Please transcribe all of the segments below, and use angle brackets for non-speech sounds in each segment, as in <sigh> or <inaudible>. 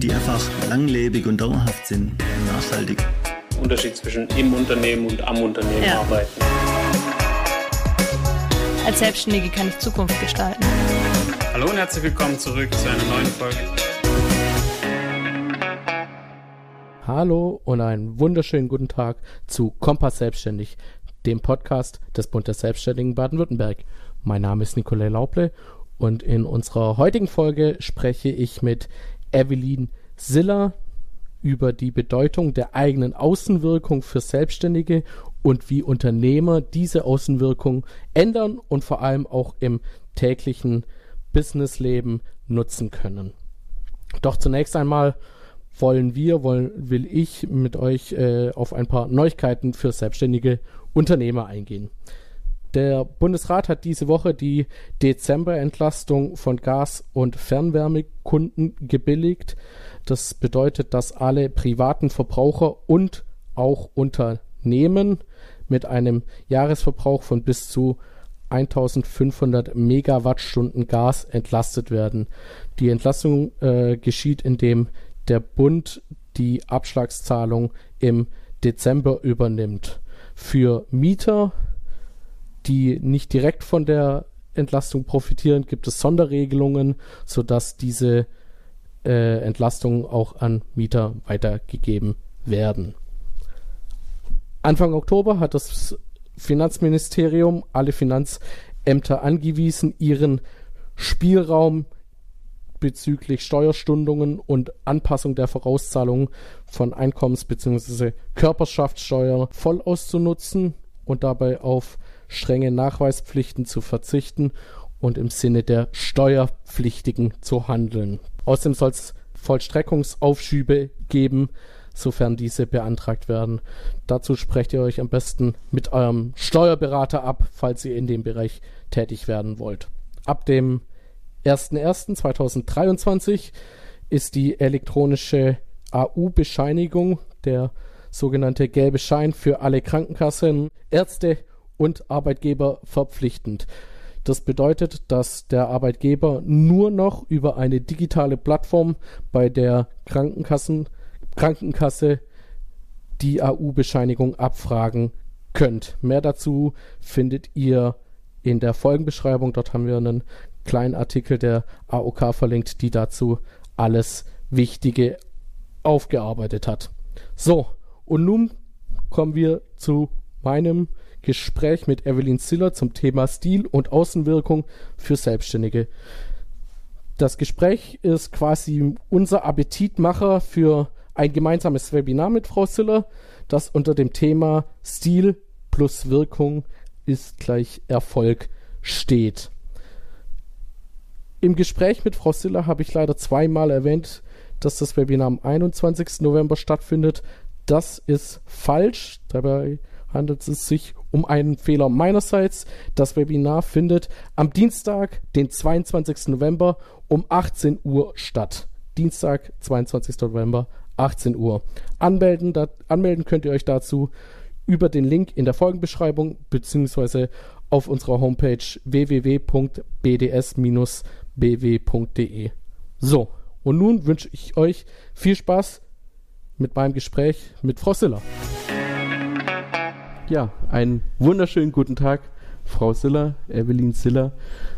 die einfach langlebig und dauerhaft sind, nachhaltig. Unterschied zwischen im Unternehmen und am Unternehmen ja. arbeiten. Als Selbstständige kann ich Zukunft gestalten. Hallo und herzlich willkommen zurück zu einer neuen Folge. Hallo und einen wunderschönen guten Tag zu Kompass Selbstständig, dem Podcast des Bund der Selbstständigen Baden-Württemberg. Mein Name ist Nikolai Lauble und in unserer heutigen Folge spreche ich mit Evelyn Siller über die Bedeutung der eigenen Außenwirkung für Selbstständige und wie Unternehmer diese Außenwirkung ändern und vor allem auch im täglichen Businessleben nutzen können. Doch zunächst einmal wollen wir, wollen, will ich mit euch äh, auf ein paar Neuigkeiten für selbstständige Unternehmer eingehen. Der Bundesrat hat diese Woche die Dezemberentlastung von Gas- und Fernwärmekunden gebilligt. Das bedeutet, dass alle privaten Verbraucher und auch Unternehmen mit einem Jahresverbrauch von bis zu 1500 Megawattstunden Gas entlastet werden. Die Entlastung äh, geschieht, indem der Bund die Abschlagszahlung im Dezember übernimmt. Für Mieter die nicht direkt von der Entlastung profitieren, gibt es Sonderregelungen, sodass diese äh, Entlastungen auch an Mieter weitergegeben werden. Anfang Oktober hat das Finanzministerium alle Finanzämter angewiesen, ihren Spielraum bezüglich Steuerstundungen und Anpassung der Vorauszahlungen von Einkommens- bzw. Körperschaftssteuer voll auszunutzen und dabei auf strenge Nachweispflichten zu verzichten und im Sinne der Steuerpflichtigen zu handeln. Außerdem soll es Vollstreckungsaufschübe geben, sofern diese beantragt werden. Dazu sprecht ihr euch am besten mit eurem Steuerberater ab, falls ihr in dem Bereich tätig werden wollt. Ab dem 01.01.2023 ist die elektronische AU-Bescheinigung, der sogenannte gelbe Schein für alle Krankenkassen, Ärzte und Arbeitgeber verpflichtend. Das bedeutet, dass der Arbeitgeber nur noch über eine digitale Plattform bei der Krankenkassen, Krankenkasse die AU-Bescheinigung abfragen könnt. Mehr dazu findet ihr in der Folgenbeschreibung. Dort haben wir einen kleinen Artikel der AOK verlinkt, die dazu alles Wichtige aufgearbeitet hat. So, und nun kommen wir zu meinem Gespräch mit Evelyn Ziller zum Thema Stil und Außenwirkung für Selbstständige. Das Gespräch ist quasi unser Appetitmacher für ein gemeinsames Webinar mit Frau Ziller, das unter dem Thema Stil plus Wirkung ist gleich Erfolg steht. Im Gespräch mit Frau Ziller habe ich leider zweimal erwähnt, dass das Webinar am 21. November stattfindet. Das ist falsch. Dabei handelt es sich um einen Fehler meinerseits. Das Webinar findet am Dienstag, den 22. November um 18 Uhr statt. Dienstag, 22. November, 18 Uhr. Anmelden, da, anmelden könnt ihr euch dazu über den Link in der Folgenbeschreibung beziehungsweise auf unserer Homepage www.bds-bw.de. So, und nun wünsche ich euch viel Spaß mit meinem Gespräch mit Frau Siller. Ja, einen wunderschönen guten Tag, Frau Siller, Evelyn Siller,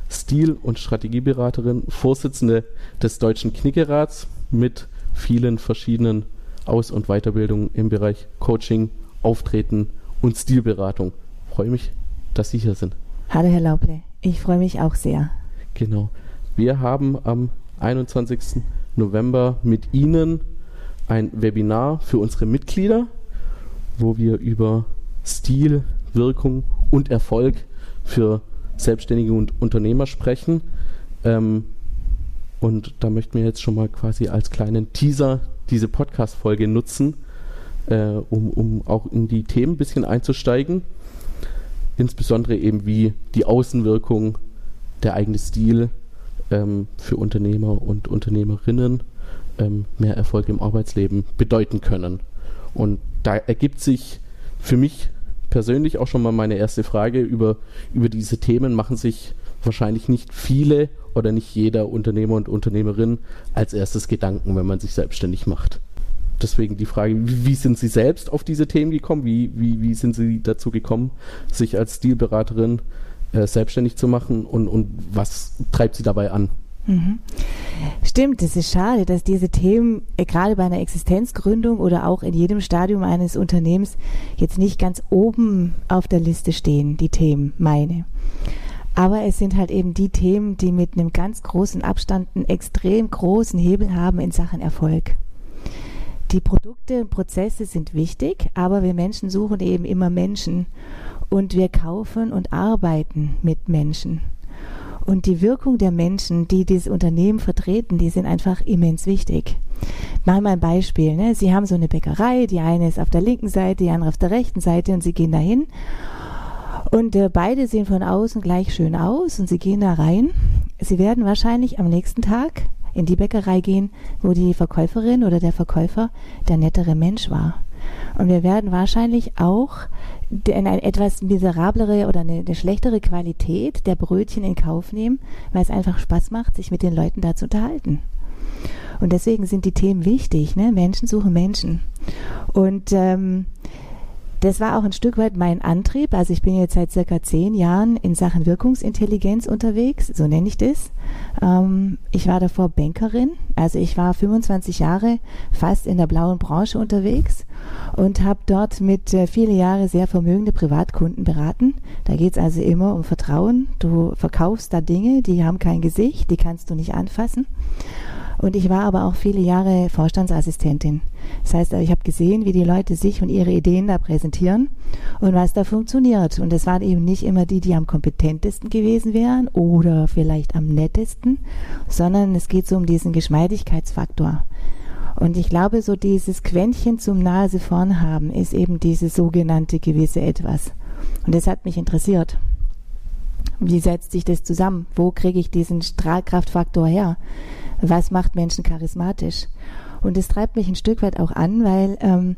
Stil- und Strategieberaterin, Vorsitzende des Deutschen Knickerats mit vielen verschiedenen Aus- und Weiterbildungen im Bereich Coaching, Auftreten und Stilberatung. Ich freue mich, dass Sie hier sind. Hallo, Herr Lauble. Ich freue mich auch sehr. Genau. Wir haben am 21. November mit Ihnen ein Webinar für unsere Mitglieder, wo wir über Stil, Wirkung und Erfolg für Selbstständige und Unternehmer sprechen. Ähm, und da möchten wir jetzt schon mal quasi als kleinen Teaser diese Podcast-Folge nutzen, äh, um, um auch in die Themen ein bisschen einzusteigen. Insbesondere eben wie die Außenwirkung, der eigene Stil ähm, für Unternehmer und Unternehmerinnen ähm, mehr Erfolg im Arbeitsleben bedeuten können. Und da ergibt sich für mich persönlich auch schon mal meine erste Frage über, über diese Themen. Machen sich wahrscheinlich nicht viele oder nicht jeder Unternehmer und Unternehmerin als erstes Gedanken, wenn man sich selbstständig macht. Deswegen die Frage, wie sind Sie selbst auf diese Themen gekommen? Wie, wie, wie sind Sie dazu gekommen, sich als Stilberaterin äh, selbstständig zu machen und, und was treibt Sie dabei an? Mhm. Stimmt, es ist schade, dass diese Themen äh, gerade bei einer Existenzgründung oder auch in jedem Stadium eines Unternehmens jetzt nicht ganz oben auf der Liste stehen, die Themen, meine. Aber es sind halt eben die Themen, die mit einem ganz großen Abstand einen extrem großen Hebel haben in Sachen Erfolg. Die Produkte und Prozesse sind wichtig, aber wir Menschen suchen eben immer Menschen und wir kaufen und arbeiten mit Menschen. Und die Wirkung der Menschen, die dieses Unternehmen vertreten, die sind einfach immens wichtig. Machen wir ein Beispiel. Ne? Sie haben so eine Bäckerei, die eine ist auf der linken Seite, die andere auf der rechten Seite und Sie gehen dahin und äh, beide sehen von außen gleich schön aus und sie gehen da rein. Sie werden wahrscheinlich am nächsten Tag in die Bäckerei gehen, wo die Verkäuferin oder der Verkäufer der nettere Mensch war. Und wir werden wahrscheinlich auch eine etwas miserablere oder eine, eine, schlechtere Qualität der Brötchen in Kauf nehmen, weil es einfach Spaß macht, sich mit den Leuten da zu unterhalten. Und deswegen sind die Themen wichtig. Ne? Menschen suchen Menschen. Und ähm, das war auch ein Stück weit mein Antrieb. Also ich bin jetzt seit circa zehn Jahren in Sachen Wirkungsintelligenz unterwegs, so nenne ich das. Ähm, ich war davor Bankerin, also ich war 25 Jahre fast in der blauen Branche unterwegs und habe dort mit äh, viele Jahre sehr vermögende Privatkunden beraten. Da geht es also immer um Vertrauen. Du verkaufst da Dinge, die haben kein Gesicht, die kannst du nicht anfassen. Und ich war aber auch viele Jahre Vorstandsassistentin. Das heißt, ich habe gesehen, wie die Leute sich und ihre Ideen da präsentieren und was da funktioniert. Und es waren eben nicht immer die, die am kompetentesten gewesen wären oder vielleicht am nettesten, sondern es geht so um diesen Geschmeidigkeitsfaktor. Und ich glaube, so dieses Quäntchen zum Nase vorn haben ist eben dieses sogenannte gewisse Etwas. Und das hat mich interessiert. Wie setzt sich das zusammen? Wo kriege ich diesen Strahlkraftfaktor her? Was macht Menschen charismatisch. Und es treibt mich ein Stück weit auch an, weil ähm,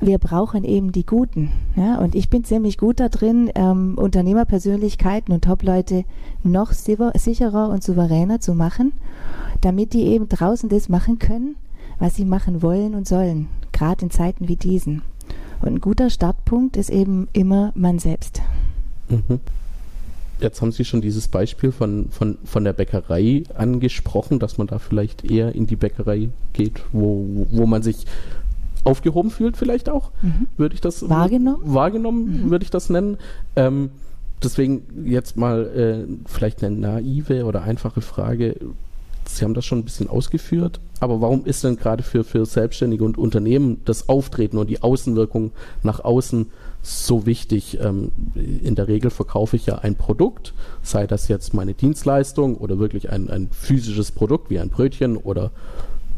wir brauchen eben die Guten. Ja? Und ich bin ziemlich gut da drin, ähm, Unternehmerpersönlichkeiten und Top-Leute noch sicherer und souveräner zu machen, damit die eben draußen das machen können, was sie machen wollen und sollen, gerade in Zeiten wie diesen. Und ein guter Startpunkt ist eben immer man selbst. Mhm jetzt haben Sie schon dieses Beispiel von, von, von der Bäckerei angesprochen, dass man da vielleicht eher in die Bäckerei geht, wo, wo man sich aufgehoben fühlt, vielleicht auch, mhm. würde ich das wahrgenommen, wahrgenommen mhm. würde ich das nennen. Ähm, deswegen jetzt mal äh, vielleicht eine naive oder einfache Frage. Sie haben das schon ein bisschen ausgeführt, aber warum ist denn gerade für, für Selbstständige und Unternehmen das Auftreten und die Außenwirkung nach außen so wichtig. Ähm, in der Regel verkaufe ich ja ein Produkt, sei das jetzt meine Dienstleistung oder wirklich ein, ein physisches Produkt wie ein Brötchen oder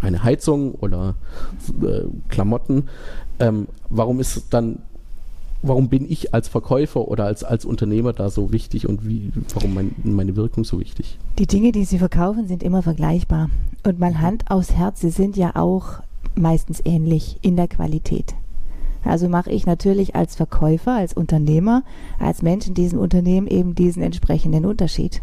eine Heizung oder äh, Klamotten. Ähm, warum ist dann, warum bin ich als Verkäufer oder als, als Unternehmer da so wichtig und wie, warum mein, meine Wirkung so wichtig? Die Dinge, die Sie verkaufen, sind immer vergleichbar. Und mal Hand aufs Herz, sie sind ja auch meistens ähnlich in der Qualität. Also mache ich natürlich als Verkäufer, als Unternehmer, als Mensch in diesem Unternehmen eben diesen entsprechenden Unterschied.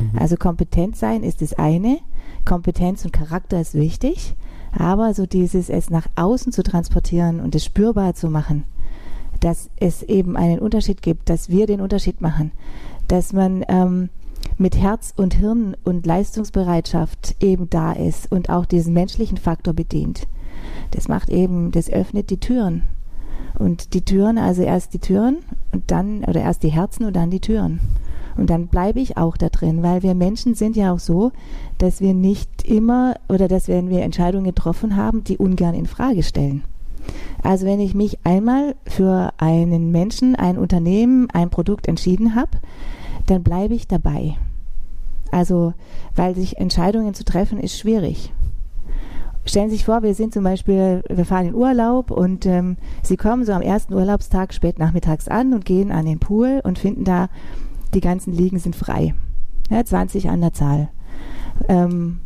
Mhm. Also kompetent sein ist das eine, Kompetenz und Charakter ist wichtig, aber so dieses es nach außen zu transportieren und es spürbar zu machen, dass es eben einen Unterschied gibt, dass wir den Unterschied machen, dass man ähm, mit Herz und Hirn und Leistungsbereitschaft eben da ist und auch diesen menschlichen Faktor bedient. Das macht eben, das öffnet die Türen. Und die Türen, also erst die Türen und dann, oder erst die Herzen und dann die Türen. Und dann bleibe ich auch da drin, weil wir Menschen sind ja auch so, dass wir nicht immer oder dass wenn wir Entscheidungen getroffen haben, die ungern in Frage stellen. Also wenn ich mich einmal für einen Menschen, ein Unternehmen, ein Produkt entschieden habe, dann bleibe ich dabei. Also, weil sich Entscheidungen zu treffen ist schwierig. Stellen Sie sich vor, wir sind zum Beispiel, wir fahren in Urlaub und ähm, Sie kommen so am ersten Urlaubstag spät nachmittags an und gehen an den Pool und finden da, die ganzen Liegen sind frei. Ja, 20 an der Zahl. Ähm,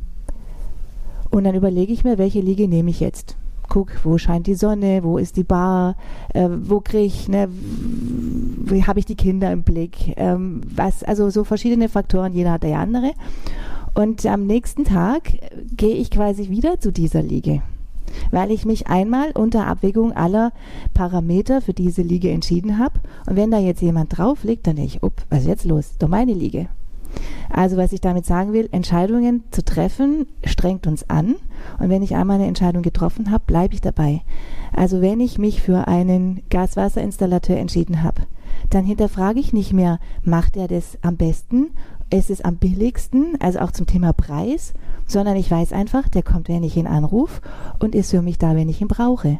und dann überlege ich mir, welche Liege nehme ich jetzt? gucke, wo scheint die Sonne, wo ist die Bar, äh, wo kriege ich, ne, wie habe ich die Kinder im Blick, ähm, was, also so verschiedene Faktoren, jeder hat ja andere. Und am nächsten Tag gehe ich quasi wieder zu dieser Liege, weil ich mich einmal unter Abwägung aller Parameter für diese Liege entschieden habe. Und wenn da jetzt jemand drauf liegt, dann denke ich, up, was ist jetzt los? Doch meine Liege. Also was ich damit sagen will, Entscheidungen zu treffen, strengt uns an. Und wenn ich einmal eine Entscheidung getroffen habe, bleibe ich dabei. Also wenn ich mich für einen Gaswasserinstallateur entschieden habe, dann hinterfrage ich nicht mehr, macht er das am besten, ist es am billigsten, also auch zum Thema Preis, sondern ich weiß einfach, der kommt, wenn ich ihn anrufe und ist für mich da, wenn ich ihn brauche.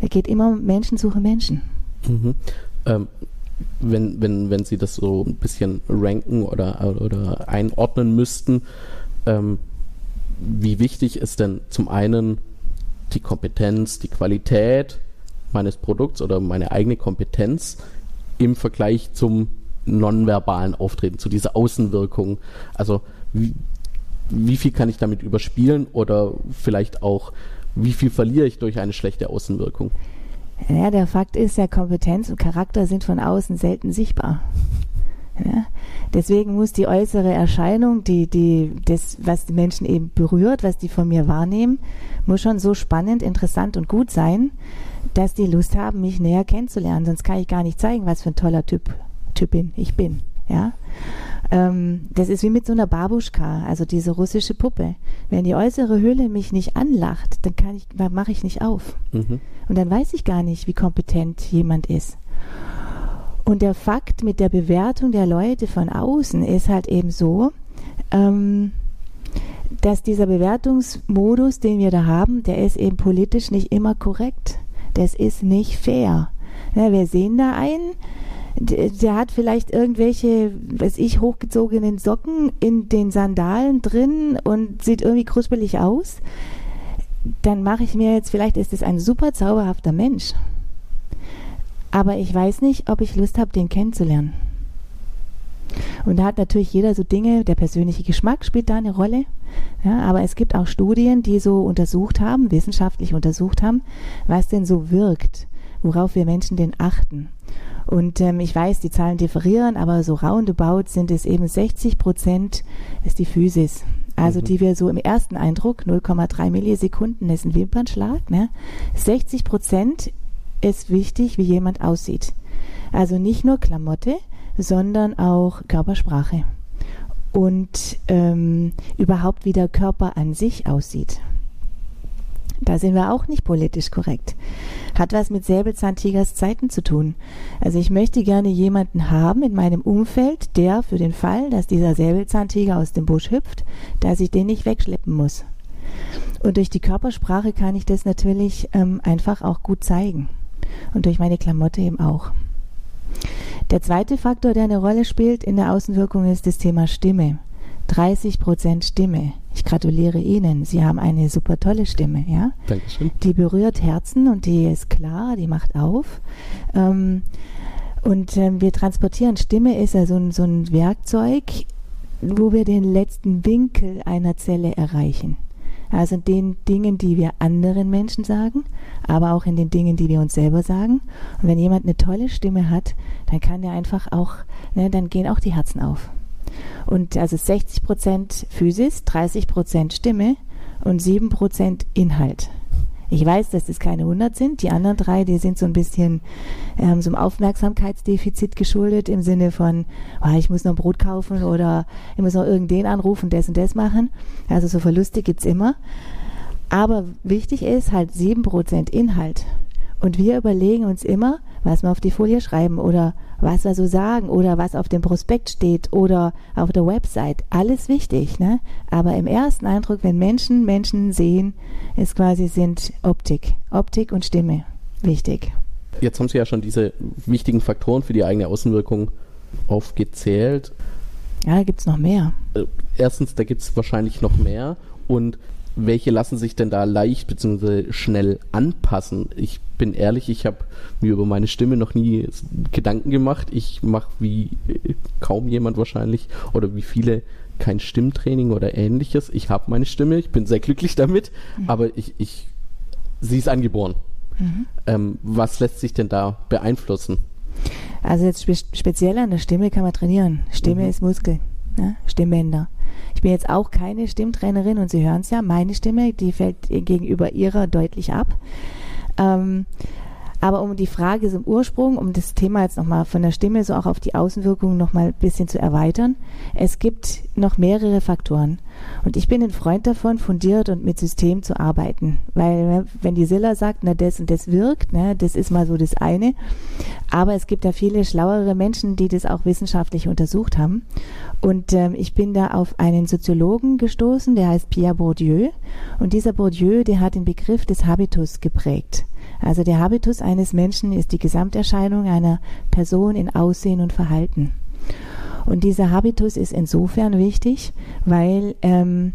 Er geht immer Menschen suchen Menschen. Mhm. Ähm, wenn, wenn, wenn Sie das so ein bisschen ranken oder, oder einordnen müssten, ähm, wie wichtig ist denn zum einen die Kompetenz, die Qualität meines Produkts oder meine eigene Kompetenz im Vergleich zum nonverbalen Auftreten, zu dieser Außenwirkung? Also wie, wie viel kann ich damit überspielen oder vielleicht auch, wie viel verliere ich durch eine schlechte Außenwirkung? Ja, der Fakt ist ja, Kompetenz und Charakter sind von außen selten sichtbar. Ja? Deswegen muss die äußere Erscheinung, die, die, das, was die Menschen eben berührt, was die von mir wahrnehmen, muss schon so spannend, interessant und gut sein, dass die Lust haben, mich näher kennenzulernen. Sonst kann ich gar nicht zeigen, was für ein toller Typ, Typin ich bin. Ja? Ähm, das ist wie mit so einer Babuschka, also diese russische Puppe. Wenn die äußere Hülle mich nicht anlacht, dann kann ich, mache ich nicht auf. Mhm. Und dann weiß ich gar nicht, wie kompetent jemand ist. Und der Fakt mit der Bewertung der Leute von außen ist halt eben so, ähm, dass dieser Bewertungsmodus, den wir da haben, der ist eben politisch nicht immer korrekt. Das ist nicht fair. Ja, wir sehen da einen, der, hat vielleicht irgendwelche, weiß ich, hochgezogenen Socken in den Sandalen drin und sieht irgendwie kruspelig aus, dann mache ich mir jetzt, vielleicht ist es ein super zauberhafter Mensch. Aber ich weiß nicht, ob ich Lust habe, den kennenzulernen. Und da hat natürlich jeder so Dinge, der persönliche Geschmack spielt da eine Rolle. Ja, aber es gibt auch Studien, die so untersucht haben, wissenschaftlich untersucht haben, was denn so wirkt, worauf wir Menschen denn achten. Und ähm, ich weiß, die Zahlen differieren, aber so roundabout sind es eben 60 Prozent ist die Physis. Also mhm. die wir so im ersten Eindruck, 0,3 Millisekunden ist ein Wimpernschlag. Ne? 60 Prozent ist wichtig, wie jemand aussieht. Also nicht nur Klamotte, sondern auch Körpersprache. Und ähm, überhaupt, wie der Körper an sich aussieht. Da sind wir auch nicht politisch korrekt. Hat was mit Säbelzahntigers Zeiten zu tun. Also ich möchte gerne jemanden haben in meinem Umfeld, der für den Fall, dass dieser Säbelzahntiger aus dem Busch hüpft, dass ich den nicht wegschleppen muss. Und durch die Körpersprache kann ich das natürlich ähm, einfach auch gut zeigen. Und durch meine Klamotte eben auch. Der zweite Faktor, der eine Rolle spielt in der Außenwirkung, ist das Thema Stimme. 30 Prozent Stimme. Ich gratuliere Ihnen. Sie haben eine super tolle Stimme, ja? Dankeschön. Die berührt Herzen und die ist klar, die macht auf. Ähm, und ähm, wir transportieren Stimme ist ja so ein, so ein Werkzeug, wo wir den letzten Winkel einer Zelle erreichen. Also in den Dingen, die wir anderen Menschen sagen, aber auch in den Dingen, die wir uns selber sagen. Und wenn jemand eine tolle Stimme hat, dann kann der einfach auch, ne, dann gehen auch die Herzen auf. Und also 60 Prozent Physis, 30 Prozent Stimme und 7 Prozent Inhalt. Ich weiß, dass das keine 100 sind. Die anderen drei, die sind so ein bisschen ähm, so einem Aufmerksamkeitsdefizit geschuldet im Sinne von, oh, ich muss noch Brot kaufen oder ich muss noch irgendwen anrufen, das und das machen. Also so Verluste gibt's immer. Aber wichtig ist halt 7% Inhalt. Und wir überlegen uns immer, was wir auf die Folie schreiben oder was wir so sagen oder was auf dem Prospekt steht oder auf der Website. Alles wichtig, ne? Aber im ersten Eindruck, wenn Menschen Menschen sehen, ist quasi sind Optik. Optik und Stimme wichtig. Jetzt haben Sie ja schon diese wichtigen Faktoren für die eigene Außenwirkung aufgezählt. Ja, da gibt es noch mehr. Äh, erstens, da gibt es wahrscheinlich noch mehr. Und welche lassen sich denn da leicht bzw. schnell anpassen? Ich bin ehrlich, ich habe mir über meine Stimme noch nie Gedanken gemacht. Ich mache wie äh, kaum jemand wahrscheinlich oder wie viele kein Stimmtraining oder ähnliches. Ich habe meine Stimme, ich bin sehr glücklich damit, mhm. aber ich, ich sie ist angeboren. Mhm. Ähm, was lässt sich denn da beeinflussen? Also jetzt spe speziell an der Stimme kann man trainieren. Stimme mhm. ist Muskel, ne? Stimmbänder. Ich bin jetzt auch keine Stimmtrainerin und Sie hören es ja, meine Stimme, die fällt gegenüber Ihrer deutlich ab. Ähm, aber um die Frage zum Ursprung, um das Thema jetzt nochmal von der Stimme so auch auf die Außenwirkungen nochmal ein bisschen zu erweitern, es gibt noch mehrere Faktoren. Und ich bin ein Freund davon, fundiert und mit System zu arbeiten. Weil ne, wenn die Silla sagt, na das und das wirkt, ne, das ist mal so das eine. Aber es gibt da viele schlauere Menschen, die das auch wissenschaftlich untersucht haben. Und ähm, ich bin da auf einen Soziologen gestoßen, der heißt Pierre Bourdieu. Und dieser Bourdieu, der hat den Begriff des Habitus geprägt. Also der Habitus eines Menschen ist die Gesamterscheinung einer Person in Aussehen und Verhalten. Und dieser Habitus ist insofern wichtig, weil ähm,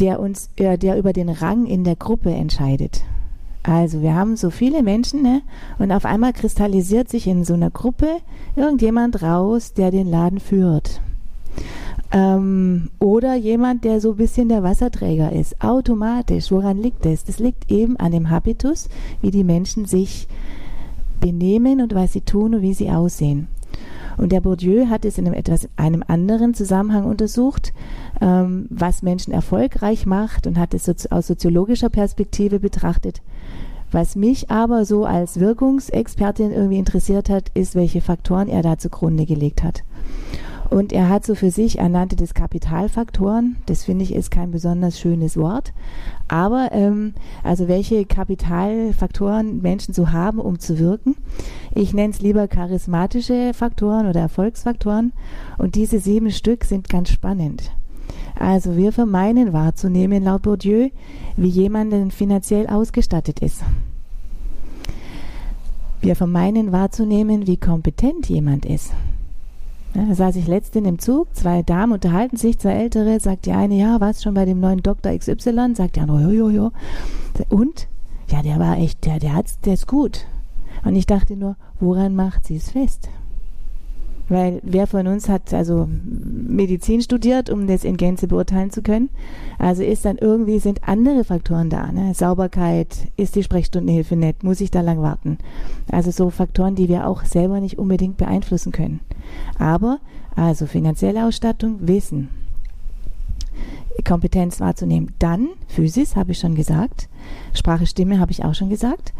der uns, äh, der über den Rang in der Gruppe entscheidet. Also wir haben so viele Menschen ne? und auf einmal kristallisiert sich in so einer Gruppe irgendjemand raus, der den Laden führt. Ähm, oder jemand, der so ein bisschen der Wasserträger ist, automatisch. Woran liegt das? Das liegt eben an dem Habitus, wie die Menschen sich benehmen und was sie tun und wie sie aussehen. Und der Bourdieu hat es in einem etwas einem anderen Zusammenhang untersucht, ähm, was Menschen erfolgreich macht und hat es aus soziologischer Perspektive betrachtet. Was mich aber so als Wirkungsexpertin irgendwie interessiert hat, ist, welche Faktoren er da zugrunde gelegt hat. Und er hat so für sich, er nannte das Kapitalfaktoren. Das finde ich ist kein besonders schönes Wort. Aber ähm, also welche Kapitalfaktoren Menschen so haben, um zu wirken. Ich nenne es lieber charismatische Faktoren oder Erfolgsfaktoren. Und diese sieben Stück sind ganz spannend. Also wir vermeinen wahrzunehmen, laut Bourdieu, wie jemand finanziell ausgestattet ist. Wir vermeinen wahrzunehmen, wie kompetent jemand ist. Ja, da saß ich letztens im Zug, zwei Damen unterhalten sich, zwei ältere, sagt die eine, ja, warst schon bei dem neuen Doktor XY, sagt die andere, jo, jo, jo. Und? Ja, der war echt, der, der hat's, der ist gut. Und ich dachte nur, woran macht sie es fest? Weil wer von uns hat also Medizin studiert, um das in Gänze beurteilen zu können? Also ist dann irgendwie, sind andere Faktoren da. Ne? Sauberkeit, ist die Sprechstundenhilfe nett, muss ich da lang warten? Also so Faktoren, die wir auch selber nicht unbedingt beeinflussen können. Aber, also finanzielle Ausstattung, Wissen, Kompetenz wahrzunehmen. Dann Physis, habe ich schon gesagt. Sprache, Stimme habe ich auch schon gesagt.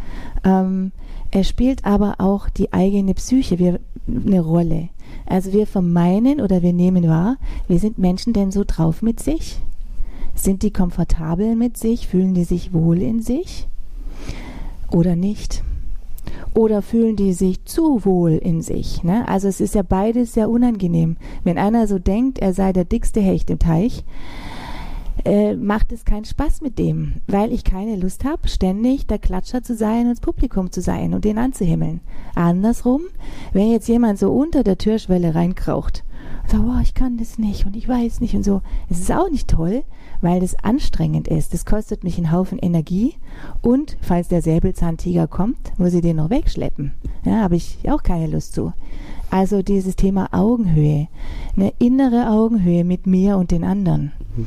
Ähm, es spielt aber auch die eigene Psyche eine Rolle. Also wir vermeinen oder wir nehmen wahr, wie sind Menschen denn so drauf mit sich? Sind die komfortabel mit sich? Fühlen die sich wohl in sich? Oder nicht? Oder fühlen die sich zu wohl in sich? Ne? Also es ist ja beides sehr unangenehm. Wenn einer so denkt, er sei der dickste Hecht im Teich, äh, macht es keinen Spaß mit dem, weil ich keine Lust habe, ständig der Klatscher zu sein und das Publikum zu sein und den anzuhimmeln. Andersrum, wenn jetzt jemand so unter der Türschwelle reinkraucht und sagt, oh, ich kann das nicht und ich weiß nicht und so, es ist auch nicht toll, weil das anstrengend ist. Das kostet mich einen Haufen Energie und falls der Säbelzahntiger kommt, muss ich den noch wegschleppen. Ja, habe ich auch keine Lust zu. Also dieses Thema Augenhöhe, eine innere Augenhöhe mit mir und den anderen. Mhm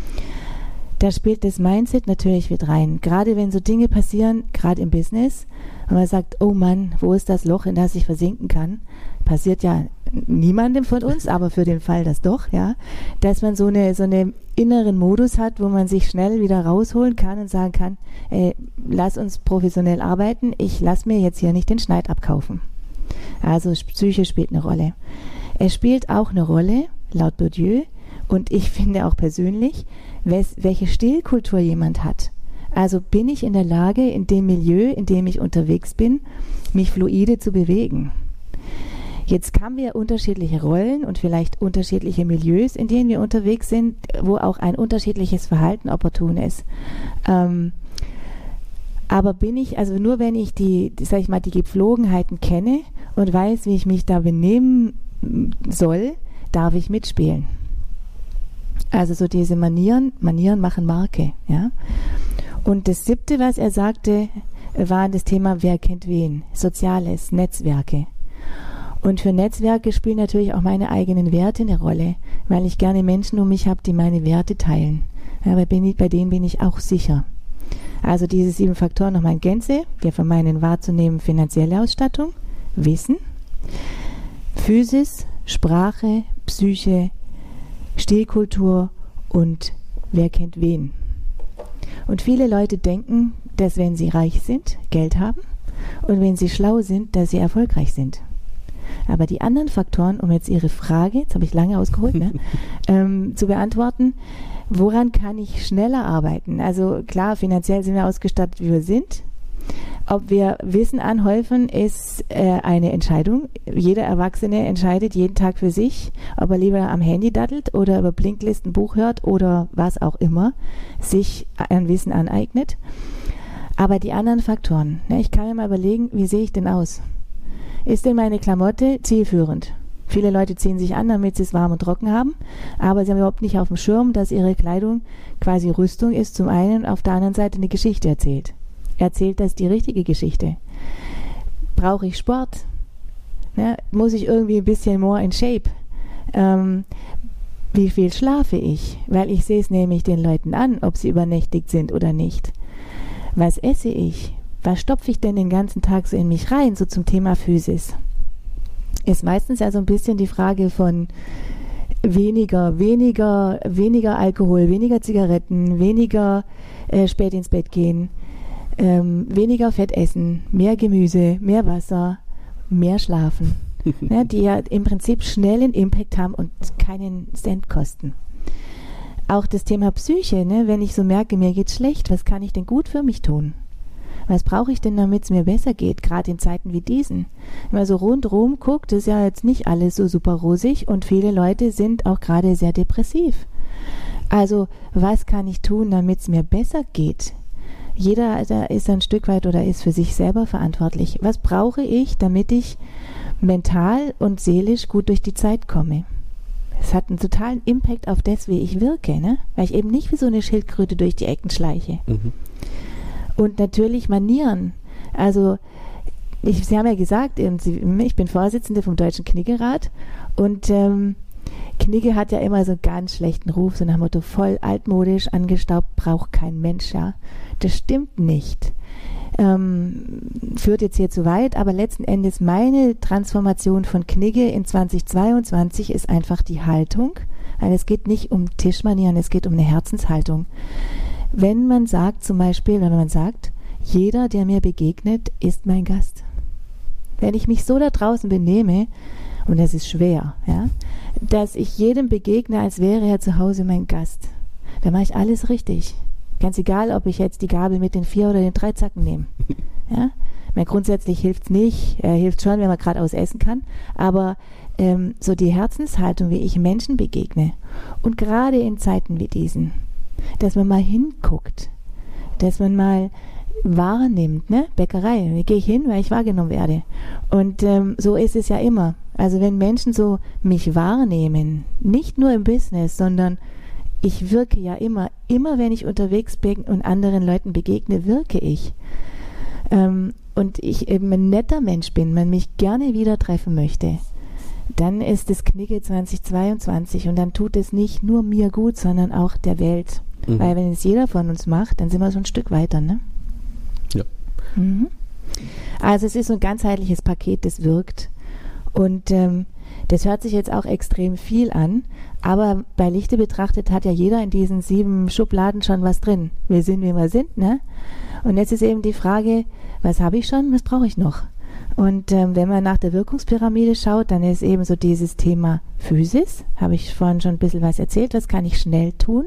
da spielt das Mindset natürlich mit rein. Gerade wenn so Dinge passieren, gerade im Business, und man sagt, oh Mann, wo ist das Loch, in das ich versinken kann? Passiert ja niemandem von uns, aber für den Fall das doch, ja, dass man so eine so einen inneren Modus hat, wo man sich schnell wieder rausholen kann und sagen kann, ey, lass uns professionell arbeiten, ich lass mir jetzt hier nicht den Schneid abkaufen. Also Psyche spielt eine Rolle. Es spielt auch eine Rolle, laut Bourdieu, und ich <laughs> finde auch persönlich, welche Stillkultur jemand hat. Also bin ich in der Lage, in dem Milieu, in dem ich unterwegs bin, mich fluide zu bewegen. Jetzt haben wir unterschiedliche Rollen und vielleicht unterschiedliche Milieus, in denen wir unterwegs sind, wo auch ein unterschiedliches Verhalten opportun ist. Ähm, aber bin ich, also nur wenn ich die, sag ich mal, die Gepflogenheiten kenne und weiß, wie ich mich da benehmen soll, darf ich mitspielen. Also so diese Manieren, Manieren machen Marke, ja. Und das siebte, was er sagte, war das Thema Wer kennt wen? Soziales, Netzwerke. Und für Netzwerke spielen natürlich auch meine eigenen Werte eine Rolle, weil ich gerne Menschen um mich habe, die meine Werte teilen. Ja, bei, bei denen bin ich auch sicher. Also diese sieben Faktoren nochmal in Gänze. Wir vermeiden wahrzunehmen finanzielle Ausstattung, Wissen, Physis, Sprache, Psyche, Stilkultur und wer kennt wen. Und viele Leute denken, dass wenn sie reich sind, Geld haben und wenn sie schlau sind, dass sie erfolgreich sind. Aber die anderen Faktoren, um jetzt Ihre Frage, jetzt habe ich lange ausgeholt, ne, <laughs> ähm, zu beantworten, woran kann ich schneller arbeiten? Also klar, finanziell sind wir ausgestattet, wie wir sind. Ob wir Wissen anhäufen, ist äh, eine Entscheidung. Jeder Erwachsene entscheidet jeden Tag für sich, ob er lieber am Handy dattelt oder über Blinklisten Buch hört oder was auch immer, sich ein Wissen aneignet. Aber die anderen Faktoren, ne, ich kann mir mal überlegen, wie sehe ich denn aus? Ist denn meine Klamotte zielführend? Viele Leute ziehen sich an, damit sie es warm und trocken haben, aber sie haben überhaupt nicht auf dem Schirm, dass ihre Kleidung quasi Rüstung ist, zum einen und auf der anderen Seite eine Geschichte erzählt. Erzählt das die richtige Geschichte? Brauche ich Sport? Ne? Muss ich irgendwie ein bisschen more in shape? Ähm, wie viel schlafe ich? Weil ich sehe es nämlich den Leuten an, ob sie übernächtigt sind oder nicht. Was esse ich? Was stopfe ich denn den ganzen Tag so in mich rein, so zum Thema Physis? Ist meistens ja so ein bisschen die Frage von weniger, weniger, weniger Alkohol, weniger Zigaretten, weniger äh, spät ins Bett gehen, ähm, weniger Fett essen, mehr Gemüse, mehr Wasser, mehr schlafen, <laughs> ne, die ja im Prinzip schnellen Impact haben und keinen Cent kosten. Auch das Thema Psyche, ne, wenn ich so merke, mir geht schlecht, was kann ich denn gut für mich tun? Was brauche ich denn, damit es mir besser geht, gerade in Zeiten wie diesen? Wenn man so rundherum guckt, ist ja jetzt nicht alles so super rosig und viele Leute sind auch gerade sehr depressiv. Also, was kann ich tun, damit es mir besser geht? Jeder also, ist ein Stück weit oder ist für sich selber verantwortlich. Was brauche ich, damit ich mental und seelisch gut durch die Zeit komme? Es hat einen totalen Impact auf das, wie ich wirke, ne? weil ich eben nicht wie so eine Schildkröte durch die Ecken schleiche. Mhm. Und natürlich Manieren. Also, ich, Sie haben ja gesagt, ich bin Vorsitzende vom Deutschen Kniggerat und ähm, Knigge hat ja immer so einen ganz schlechten Ruf, so nach dem Motto voll altmodisch, angestaubt, braucht kein Mensch, ja. Das stimmt nicht. Ähm, führt jetzt hier zu weit, aber letzten Endes meine Transformation von Knigge in 2022 ist einfach die Haltung, weil es geht nicht um Tischmanieren, es geht um eine Herzenshaltung. Wenn man sagt zum Beispiel, wenn man sagt, jeder, der mir begegnet, ist mein Gast. Wenn ich mich so da draußen benehme, und das ist schwer, ja, dass ich jedem begegne, als wäre er zu Hause mein Gast, dann mache ich alles richtig. Ganz egal, ob ich jetzt die Gabel mit den vier oder den drei Zacken nehme. <laughs> Ja? Meine, grundsätzlich hilft es nicht, äh, hilft schon, wenn man geradeaus essen kann, aber ähm, so die Herzenshaltung, wie ich Menschen begegne und gerade in Zeiten wie diesen, dass man mal hinguckt, dass man mal wahrnimmt, ne? Bäckerei, da gehe ich hin, weil ich wahrgenommen werde. Und ähm, so ist es ja immer. Also wenn Menschen so mich wahrnehmen, nicht nur im Business, sondern ich wirke ja immer, immer wenn ich unterwegs bin und anderen Leuten begegne, wirke ich. Ähm, und ich eben ein netter Mensch bin, man mich gerne wieder treffen möchte, dann ist es Knigge 2022 und dann tut es nicht nur mir gut, sondern auch der Welt. Mhm. Weil wenn es jeder von uns macht, dann sind wir so ein Stück weiter, ne? Ja. Mhm. Also es ist so ein ganzheitliches Paket, das wirkt. Und ähm, das hört sich jetzt auch extrem viel an, aber bei Lichte betrachtet hat ja jeder in diesen sieben Schubladen schon was drin. Wir sind, wie wir sind, ne? Und jetzt ist eben die Frage, was habe ich schon, was brauche ich noch? Und ähm, wenn man nach der Wirkungspyramide schaut, dann ist eben so dieses Thema Physis, habe ich vorhin schon ein bisschen was erzählt, was kann ich schnell tun?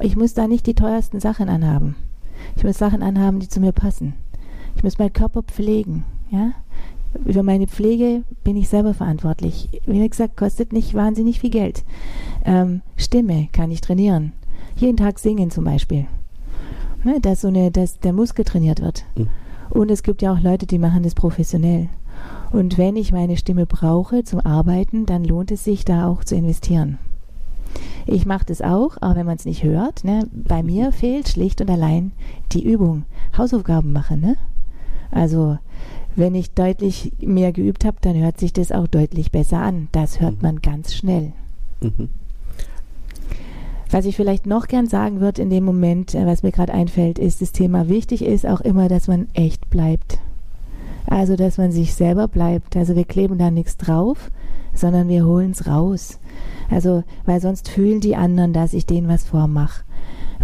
Ich muss da nicht die teuersten Sachen anhaben. Ich muss Sachen anhaben, die zu mir passen. Ich muss meinen Körper pflegen, ja? Über meine Pflege bin ich selber verantwortlich. Wie gesagt, kostet nicht wahnsinnig viel Geld. Ähm, Stimme kann ich trainieren. Jeden Tag singen zum Beispiel. Ne, dass, so eine, dass der Muskel trainiert wird. Mhm. Und es gibt ja auch Leute, die machen das professionell. Und wenn ich meine Stimme brauche zum Arbeiten, dann lohnt es sich, da auch zu investieren. Ich mache das auch, auch wenn man es nicht hört. Ne? Bei mir fehlt schlicht und allein die Übung. Hausaufgaben machen. Ne? Also wenn ich deutlich mehr geübt habe, dann hört sich das auch deutlich besser an. Das hört mhm. man ganz schnell. Mhm. Was ich vielleicht noch gern sagen würde in dem Moment, äh, was mir gerade einfällt, ist das Thema wichtig ist auch immer, dass man echt bleibt. Also, dass man sich selber bleibt. Also, wir kleben da nichts drauf, sondern wir holen es raus. Also, weil sonst fühlen die anderen, dass ich denen was vormache.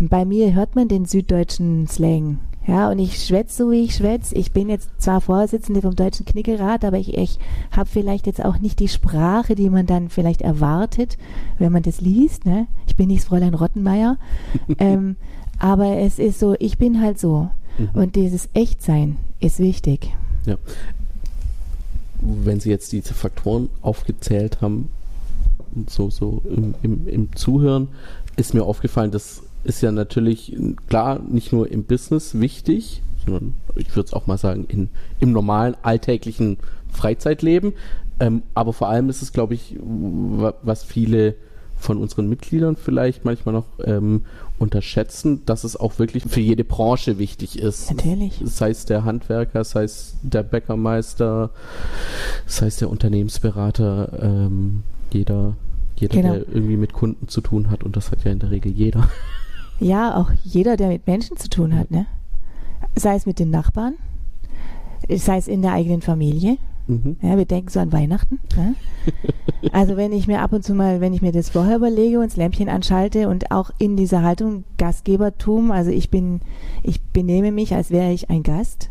Bei mir hört man den süddeutschen Slang. Ja, und ich schwätze so, wie ich schwätze. Ich bin jetzt zwar Vorsitzende vom Deutschen Knickerat, aber ich, ich habe vielleicht jetzt auch nicht die Sprache, die man dann vielleicht erwartet, wenn man das liest. Ne? Ich bin nicht Fräulein Rottenmeier. <laughs> ähm, aber es ist so, ich bin halt so. Mhm. Und dieses Echtsein ist wichtig. Ja. Wenn Sie jetzt diese Faktoren aufgezählt haben, so, so im, im, im Zuhören, ist mir aufgefallen, dass ist ja natürlich klar nicht nur im Business wichtig, sondern ich würde es auch mal sagen in, im normalen alltäglichen Freizeitleben. Ähm, aber vor allem ist es, glaube ich, was viele von unseren Mitgliedern vielleicht manchmal noch ähm, unterschätzen, dass es auch wirklich für jede Branche wichtig ist. Natürlich. Sei es der Handwerker, sei es der Bäckermeister, sei es der Unternehmensberater, ähm, jeder, jeder, genau. der irgendwie mit Kunden zu tun hat und das hat ja in der Regel jeder. Ja, auch jeder, der mit Menschen zu tun hat, ne? Sei es mit den Nachbarn, sei es in der eigenen Familie. Mhm. Ja, wir denken so an Weihnachten. Ne? <laughs> Also wenn ich mir ab und zu mal, wenn ich mir das vorher überlege und das Lämpchen anschalte und auch in dieser Haltung Gastgebertum, also ich bin, ich benehme mich, als wäre ich ein Gast,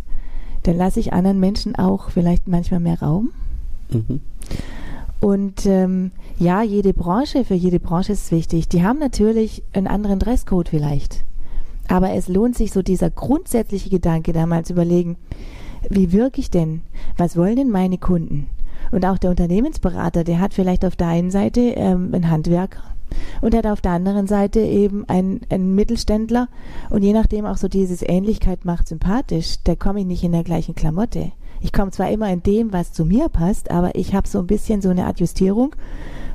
dann lasse ich anderen Menschen auch vielleicht manchmal mehr Raum. Mhm. Und ähm, ja, jede Branche, für jede Branche ist es wichtig. Die haben natürlich einen anderen Dresscode vielleicht. Aber es lohnt sich so dieser grundsätzliche Gedanke, da mal zu überlegen, wie wirke ich denn? Was wollen denn meine Kunden? Und auch der Unternehmensberater, der hat vielleicht auf der einen Seite ähm, einen Handwerker und hat auf der anderen Seite eben einen, einen Mittelständler und je nachdem auch so dieses Ähnlichkeit macht sympathisch, da komme ich nicht in der gleichen Klamotte. Ich komme zwar immer in dem, was zu mir passt, aber ich habe so ein bisschen so eine Adjustierung.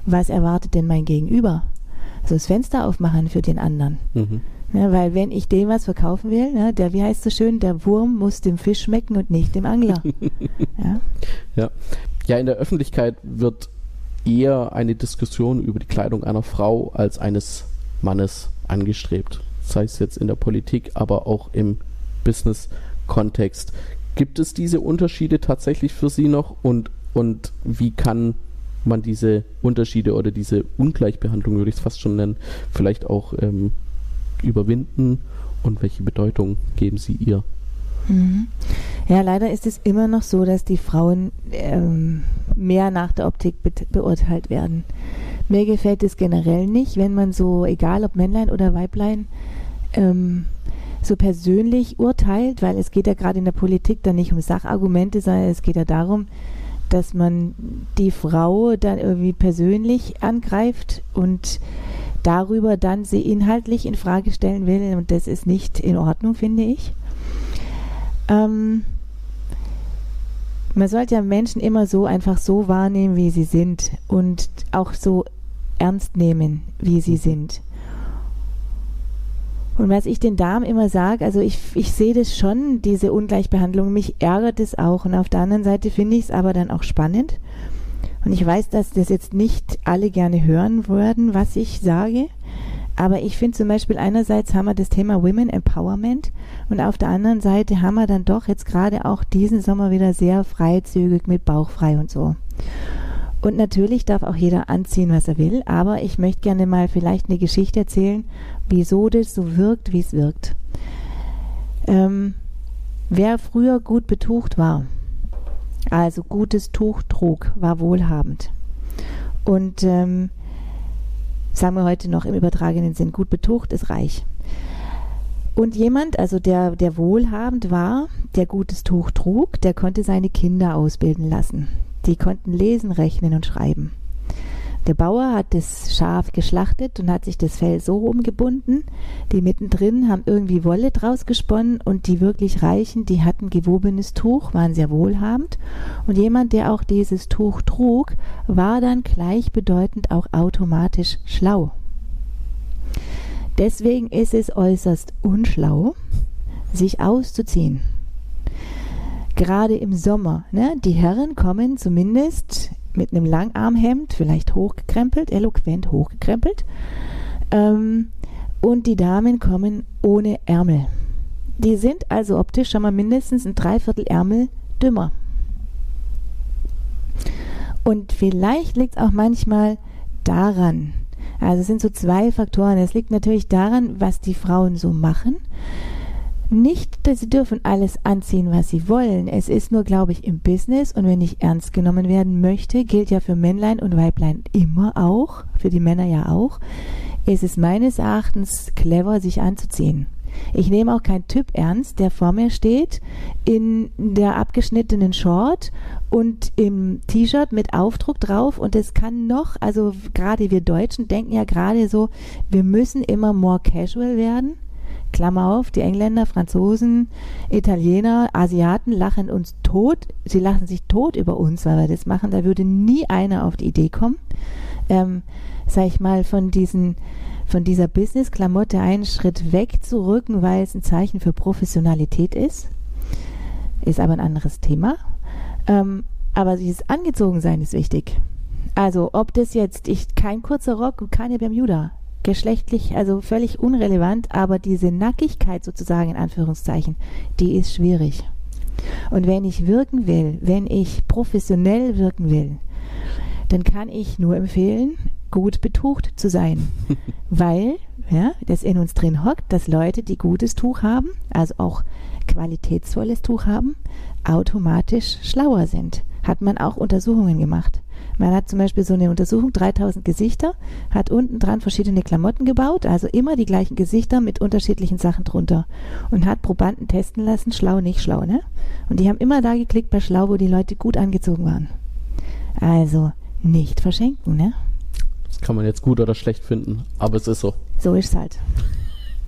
Was erwartet denn mein Gegenüber? Also das Fenster aufmachen für den anderen. Mhm. Ja, weil wenn ich dem was verkaufen will, ne, der, wie heißt es so schön, der Wurm muss dem Fisch schmecken und nicht dem Angler. <laughs> ja. ja. Ja, in der Öffentlichkeit wird eher eine Diskussion über die Kleidung einer Frau als eines Mannes angestrebt. Sei es jetzt in der Politik, aber auch im Business-Kontext. Gibt es diese Unterschiede tatsächlich für Sie noch und, und wie kann man diese Unterschiede oder diese Ungleichbehandlung, würde ich es fast schon nennen, vielleicht auch ähm, überwinden und welche Bedeutung geben Sie ihr? Mhm. Ja, leider ist es immer noch so, dass die Frauen ähm, mehr nach der Optik be beurteilt werden. Mir gefällt es generell nicht, wenn man so, egal ob Männlein oder Weiblein, ähm, so persönlich urteilt, weil es geht ja gerade in der Politik dann nicht um Sachargumente, sondern es geht ja darum, dass man die Frau dann irgendwie persönlich angreift und darüber dann sie inhaltlich in Frage stellen will und das ist nicht in Ordnung, finde ich. Ähm, man sollte ja Menschen immer so einfach so wahrnehmen, wie sie sind und auch so ernst nehmen, wie sie sind. Und was ich den Damen immer sage, also ich, ich sehe das schon, diese Ungleichbehandlung, mich ärgert es auch. Und auf der anderen Seite finde ich es aber dann auch spannend. Und ich weiß, dass das jetzt nicht alle gerne hören würden, was ich sage. Aber ich finde zum Beispiel einerseits haben wir das Thema Women Empowerment und auf der anderen Seite haben wir dann doch jetzt gerade auch diesen Sommer wieder sehr freizügig mit bauchfrei und so. Und natürlich darf auch jeder anziehen, was er will, aber ich möchte gerne mal vielleicht eine Geschichte erzählen, wieso das so wirkt, wie es wirkt. Ähm, wer früher gut betucht war, also gutes Tuch trug, war wohlhabend. Und ähm, sagen wir heute noch im übertragenen Sinn, gut betucht ist reich. Und jemand, also der, der wohlhabend war, der gutes Tuch trug, der konnte seine Kinder ausbilden lassen. Die konnten lesen, rechnen und schreiben. Der Bauer hat das Schaf geschlachtet und hat sich das Fell so umgebunden. Die mittendrin haben irgendwie Wolle draus gesponnen und die wirklich Reichen, die hatten gewobenes Tuch, waren sehr wohlhabend. Und jemand, der auch dieses Tuch trug, war dann gleichbedeutend auch automatisch schlau. Deswegen ist es äußerst unschlau, sich auszuziehen gerade im Sommer. Ne? Die Herren kommen zumindest mit einem Langarmhemd, vielleicht hochgekrempelt, eloquent hochgekrempelt, Ähm, und die Damen kommen ohne Ärmel. Die sind also optisch schon mal mindestens ein Dreiviertel Ärmel dümmer. Und vielleicht liegt es auch manchmal daran, also es sind so zwei Faktoren. Es liegt natürlich daran, was die Frauen so machen. Nicht, dass sie dürfen alles anziehen, was sie wollen. Es ist nur, glaube ich, im Business und wenn ich ernst genommen werden möchte, gilt ja für Männlein und Weiblein immer auch, für die Männer ja auch, ist es meines Erachtens clever, sich anzuziehen. Ich nehme auch keinen Typ ernst, der vor mir steht, in der abgeschnittenen Short und im T-Shirt mit Aufdruck drauf. Und es kann noch, also gerade wir Deutschen denken ja gerade so, wir müssen immer more casual werden. Klammer auf, die Engländer, Franzosen, Italiener, Asiaten lachen uns tot. Sie lachen sich tot über uns, weil wir das machen. Da würde nie einer auf die Idee kommen. Ähm, sag ich mal, von diesen von dieser Business-Klamotte einen Schritt wegzurücken, weil es ein Zeichen für Professionalität ist. Ist aber ein anderes Thema. Ähm, aber dieses Angezogensein ist wichtig. Also, ob das jetzt ich, kein kurzer Rock und keine Bermuda, geschlechtlich, also völlig unrelevant, aber diese Nackigkeit sozusagen in Anführungszeichen, die ist schwierig. Und wenn ich wirken will, wenn ich professionell wirken will, dann kann ich nur empfehlen, gut betucht zu sein. <laughs> Weil ja, das in uns drin hockt, dass Leute, die gutes Tuch haben, also auch qualitätsvolles Tuch haben, automatisch schlauer sind. Hat man auch Untersuchungen gemacht. Man hat zum Beispiel so eine Untersuchung, 3000 Gesichter, hat unten dran verschiedene Klamotten gebaut, also immer die gleichen Gesichter mit unterschiedlichen Sachen drunter. Und hat Probanden testen lassen, schlau, nicht schlau, ne? Und die haben immer da geklickt bei schlau, wo die Leute gut angezogen waren. Also, nicht verschenken, ne? Das kann man jetzt gut oder schlecht finden, aber es ist so. So ist es halt.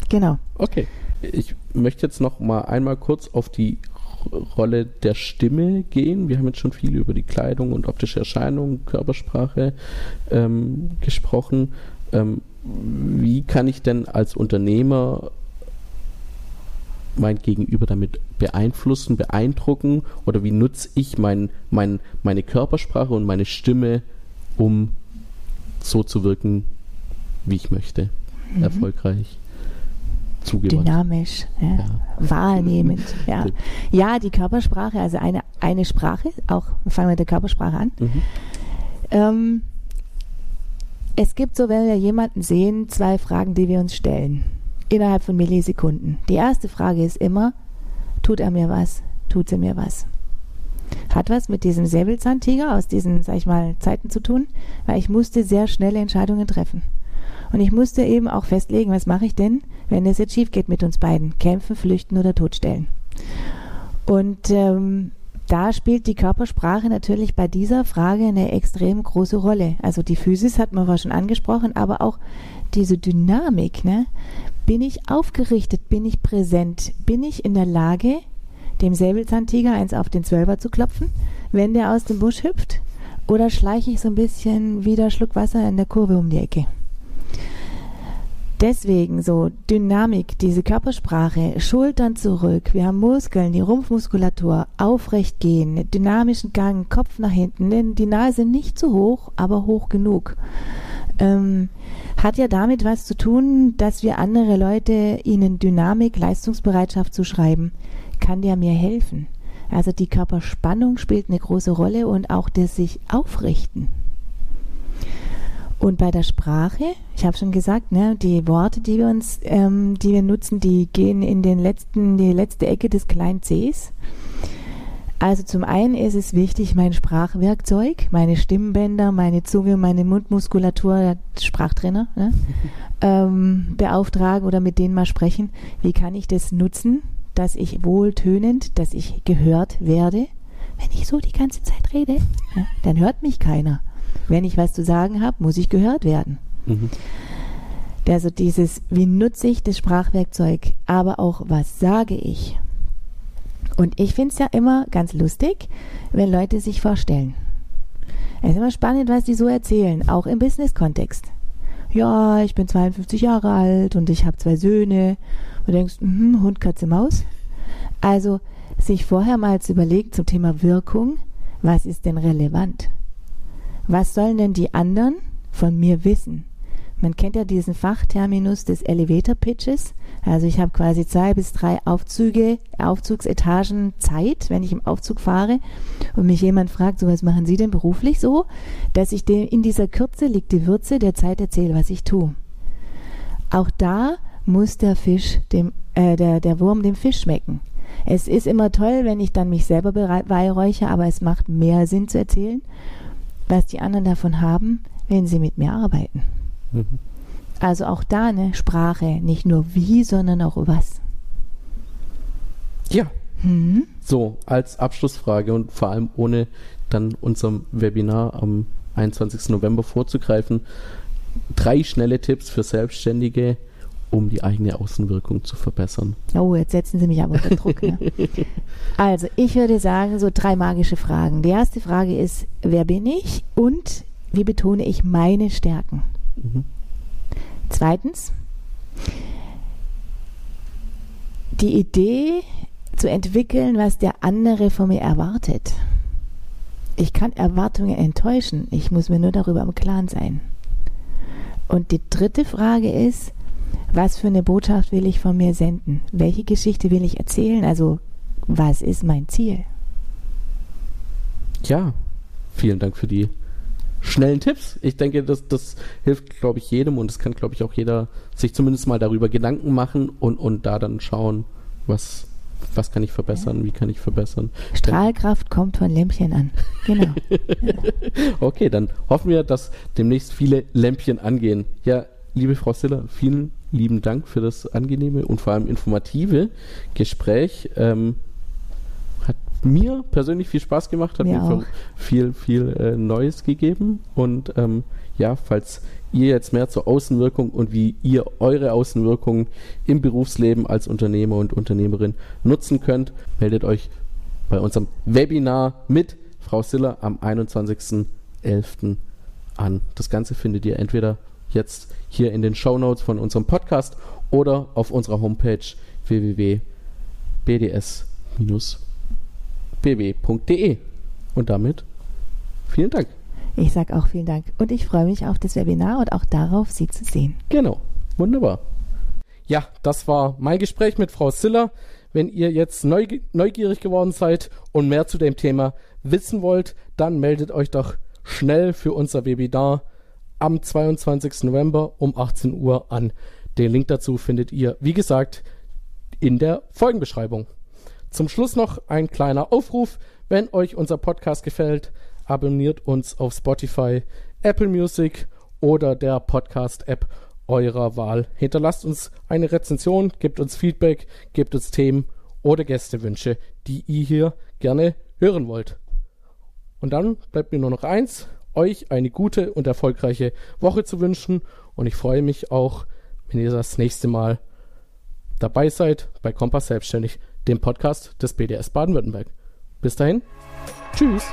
Genau. Okay. Ich möchte jetzt noch mal einmal kurz auf die Rolle der Stimme gehen. Wir haben jetzt schon viel über die Kleidung und optische Erscheinungen, Körpersprache ähm, gesprochen. Ähm, wie kann ich denn als Unternehmer mein Gegenüber damit beeinflussen, beeindrucken oder wie nutze ich mein, mein, meine Körpersprache und meine Stimme, um so zu wirken, wie ich möchte. Mhm. Erfolgreich. Zugewandt. Dynamisch, ja. Ja. wahrnehmend. <laughs> Ja. ja, die Körpersprache, also eine, eine Sprache, auch fangen wir mit der Körpersprache an. Mhm. Ähm, es gibt so, wenn wir jemanden sehen, zwei Fragen, die wir uns stellen innerhalb von Millisekunden. Die erste Frage ist immer, tut er mir was? Tut sie mir was? Hat was mit diesem Säbelzahntiger aus diesen, sag ich mal, Zeiten zu tun, weil ich musste sehr schnelle Entscheidungen treffen. Und ich musste eben auch festlegen, was mache ich denn, wenn es jetzt schief geht mit uns beiden? Kämpfen, flüchten oder totstellen? Und ähm, da spielt die Körpersprache natürlich bei dieser Frage eine extrem große Rolle. Also die Physis hat man schon angesprochen, aber auch diese Dynamik. Ne? Bin ich aufgerichtet? Bin ich präsent? Bin ich in der Lage, dem Säbelzahntiger eins auf den Zwölfer zu klopfen, wenn der aus dem Busch hüpft? Oder schleiche ich so ein bisschen wie der Schluck Wasser in der Kurve um die Ecke? Deswegen so Dynamik, diese Körpersprache, Schultern zurück, wir haben Muskeln, die Rumpfmuskulatur, aufrecht gehen, dynamischen Gang, Kopf nach hinten, die Nase nicht zu hoch, aber hoch genug. Ähm, hat ja damit was zu tun, dass wir andere Leute ihnen Dynamik, Leistungsbereitschaft zuschreiben. Kann der mir helfen? Also die Körperspannung spielt eine große Rolle und auch das sich aufrichten. Und bei der Sprache, ich habe schon gesagt, ne, die Worte, die wir uns, ähm, die wir nutzen, die gehen in den letzten, die letzte Ecke des kleinen Cs. Also zum einen ist es wichtig, mein Sprachwerkzeug, meine Stimmbänder, meine Zunge, meine Mundmuskulatur, Sprachtrainer, ne, <laughs> ähm, beauftragen oder mit denen mal sprechen. Wie kann ich das nutzen, dass ich wohltönend, dass ich gehört werde? Wenn ich so die ganze Zeit rede, ja, dann hört mich keiner. Wenn ich was zu sagen habe, muss ich gehört werden. Mhm. Also dieses, wie nutze ich das Sprachwerkzeug, aber auch was sage ich? Und ich finde es ja immer ganz lustig, wenn Leute sich vorstellen. Es ist immer spannend, was die so erzählen, auch im Business-Kontext. Ja, ich bin 52 Jahre alt und ich habe zwei Söhne. Du denkst, mh, Hund, Katze, Maus. Also sich vorher mal zu überlegen zum Thema Wirkung, was ist denn relevant? Was sollen denn die anderen von mir wissen? Man kennt ja diesen Fachterminus des Elevator Pitches. Also ich habe quasi zwei bis drei Aufzüge, Aufzugsetagen Zeit, wenn ich im Aufzug fahre und mich jemand fragt, so was machen Sie denn beruflich so, dass ich dem in dieser Kürze liegt die Würze der Zeit erzähle, was ich tue. Auch da muss der Fisch dem, äh, der, der Wurm dem Fisch schmecken. Es ist immer toll, wenn ich dann mich selber beweihräuche, aber es macht mehr Sinn zu erzählen, was die anderen davon haben, wenn sie mit mir arbeiten. Mhm. Also auch da eine Sprache, nicht nur wie, sondern auch was. Ja. Mhm. So, als Abschlussfrage und vor allem ohne dann unserem Webinar am 21. November vorzugreifen, drei schnelle Tipps für Selbstständige, um die eigene Außenwirkung zu verbessern. Oh, jetzt setzen Sie mich aber unter Druck. Ne? <laughs> also, ich würde sagen, so drei magische Fragen. Die erste Frage ist, wer bin ich und wie betone ich meine Stärken? Mhm. Zweitens, die Idee zu entwickeln, was der andere von mir erwartet. Ich kann Erwartungen enttäuschen, ich muss mir nur darüber im Klaren sein. Und die dritte Frage ist, was für eine Botschaft will ich von mir senden? Welche Geschichte will ich erzählen? Also, was ist mein Ziel? Ja, vielen Dank für die schnellen Tipps. Ich denke, das, das hilft, glaube ich, jedem und es kann, glaube ich, auch jeder sich zumindest mal darüber Gedanken machen und, und da dann schauen, was, was kann ich verbessern, ja. wie kann ich verbessern. Strahlkraft kommt von Lämpchen an. Genau. <laughs> okay, dann hoffen wir, dass demnächst viele Lämpchen angehen. Ja, liebe Frau Siller, vielen lieben Dank für das angenehme und vor allem informative Gespräch. Ähm, hat mir persönlich viel Spaß gemacht, hat mir, mir viel, viel äh, Neues gegeben. Und ähm, ja, falls ihr jetzt mehr zur Außenwirkung und wie ihr eure Außenwirkung im Berufsleben als Unternehmer und Unternehmerin nutzen könnt, meldet euch bei unserem Webinar mit Frau Siller am 21.11. an. Das Ganze findet ihr entweder jetzt hier in den Show Notes von unserem Podcast oder auf unserer Homepage www.bds-bw.de. Und damit vielen Dank. Ich sage auch vielen Dank und ich freue mich auf das Webinar und auch darauf, Sie zu sehen. Genau, wunderbar. Ja, das war mein Gespräch mit Frau Siller. Wenn ihr jetzt neugierig geworden seid und mehr zu dem Thema wissen wollt, dann meldet euch doch schnell für unser Webinar am 22. November um 18 Uhr an. Den Link dazu findet ihr, wie gesagt, in der Folgenbeschreibung. Zum Schluss noch ein kleiner Aufruf. Wenn euch unser Podcast gefällt, abonniert uns auf Spotify, Apple Music oder der Podcast-App eurer Wahl. Hinterlasst uns eine Rezension, gebt uns Feedback, gebt uns Themen oder Gästewünsche, die ihr hier gerne hören wollt. Und dann bleibt mir nur noch eins euch eine gute und erfolgreiche Woche zu wünschen und ich freue mich auch, wenn ihr das nächste Mal dabei seid bei Kompass Selbstständig, dem Podcast des BDS Baden-Württemberg. Bis dahin, tschüss.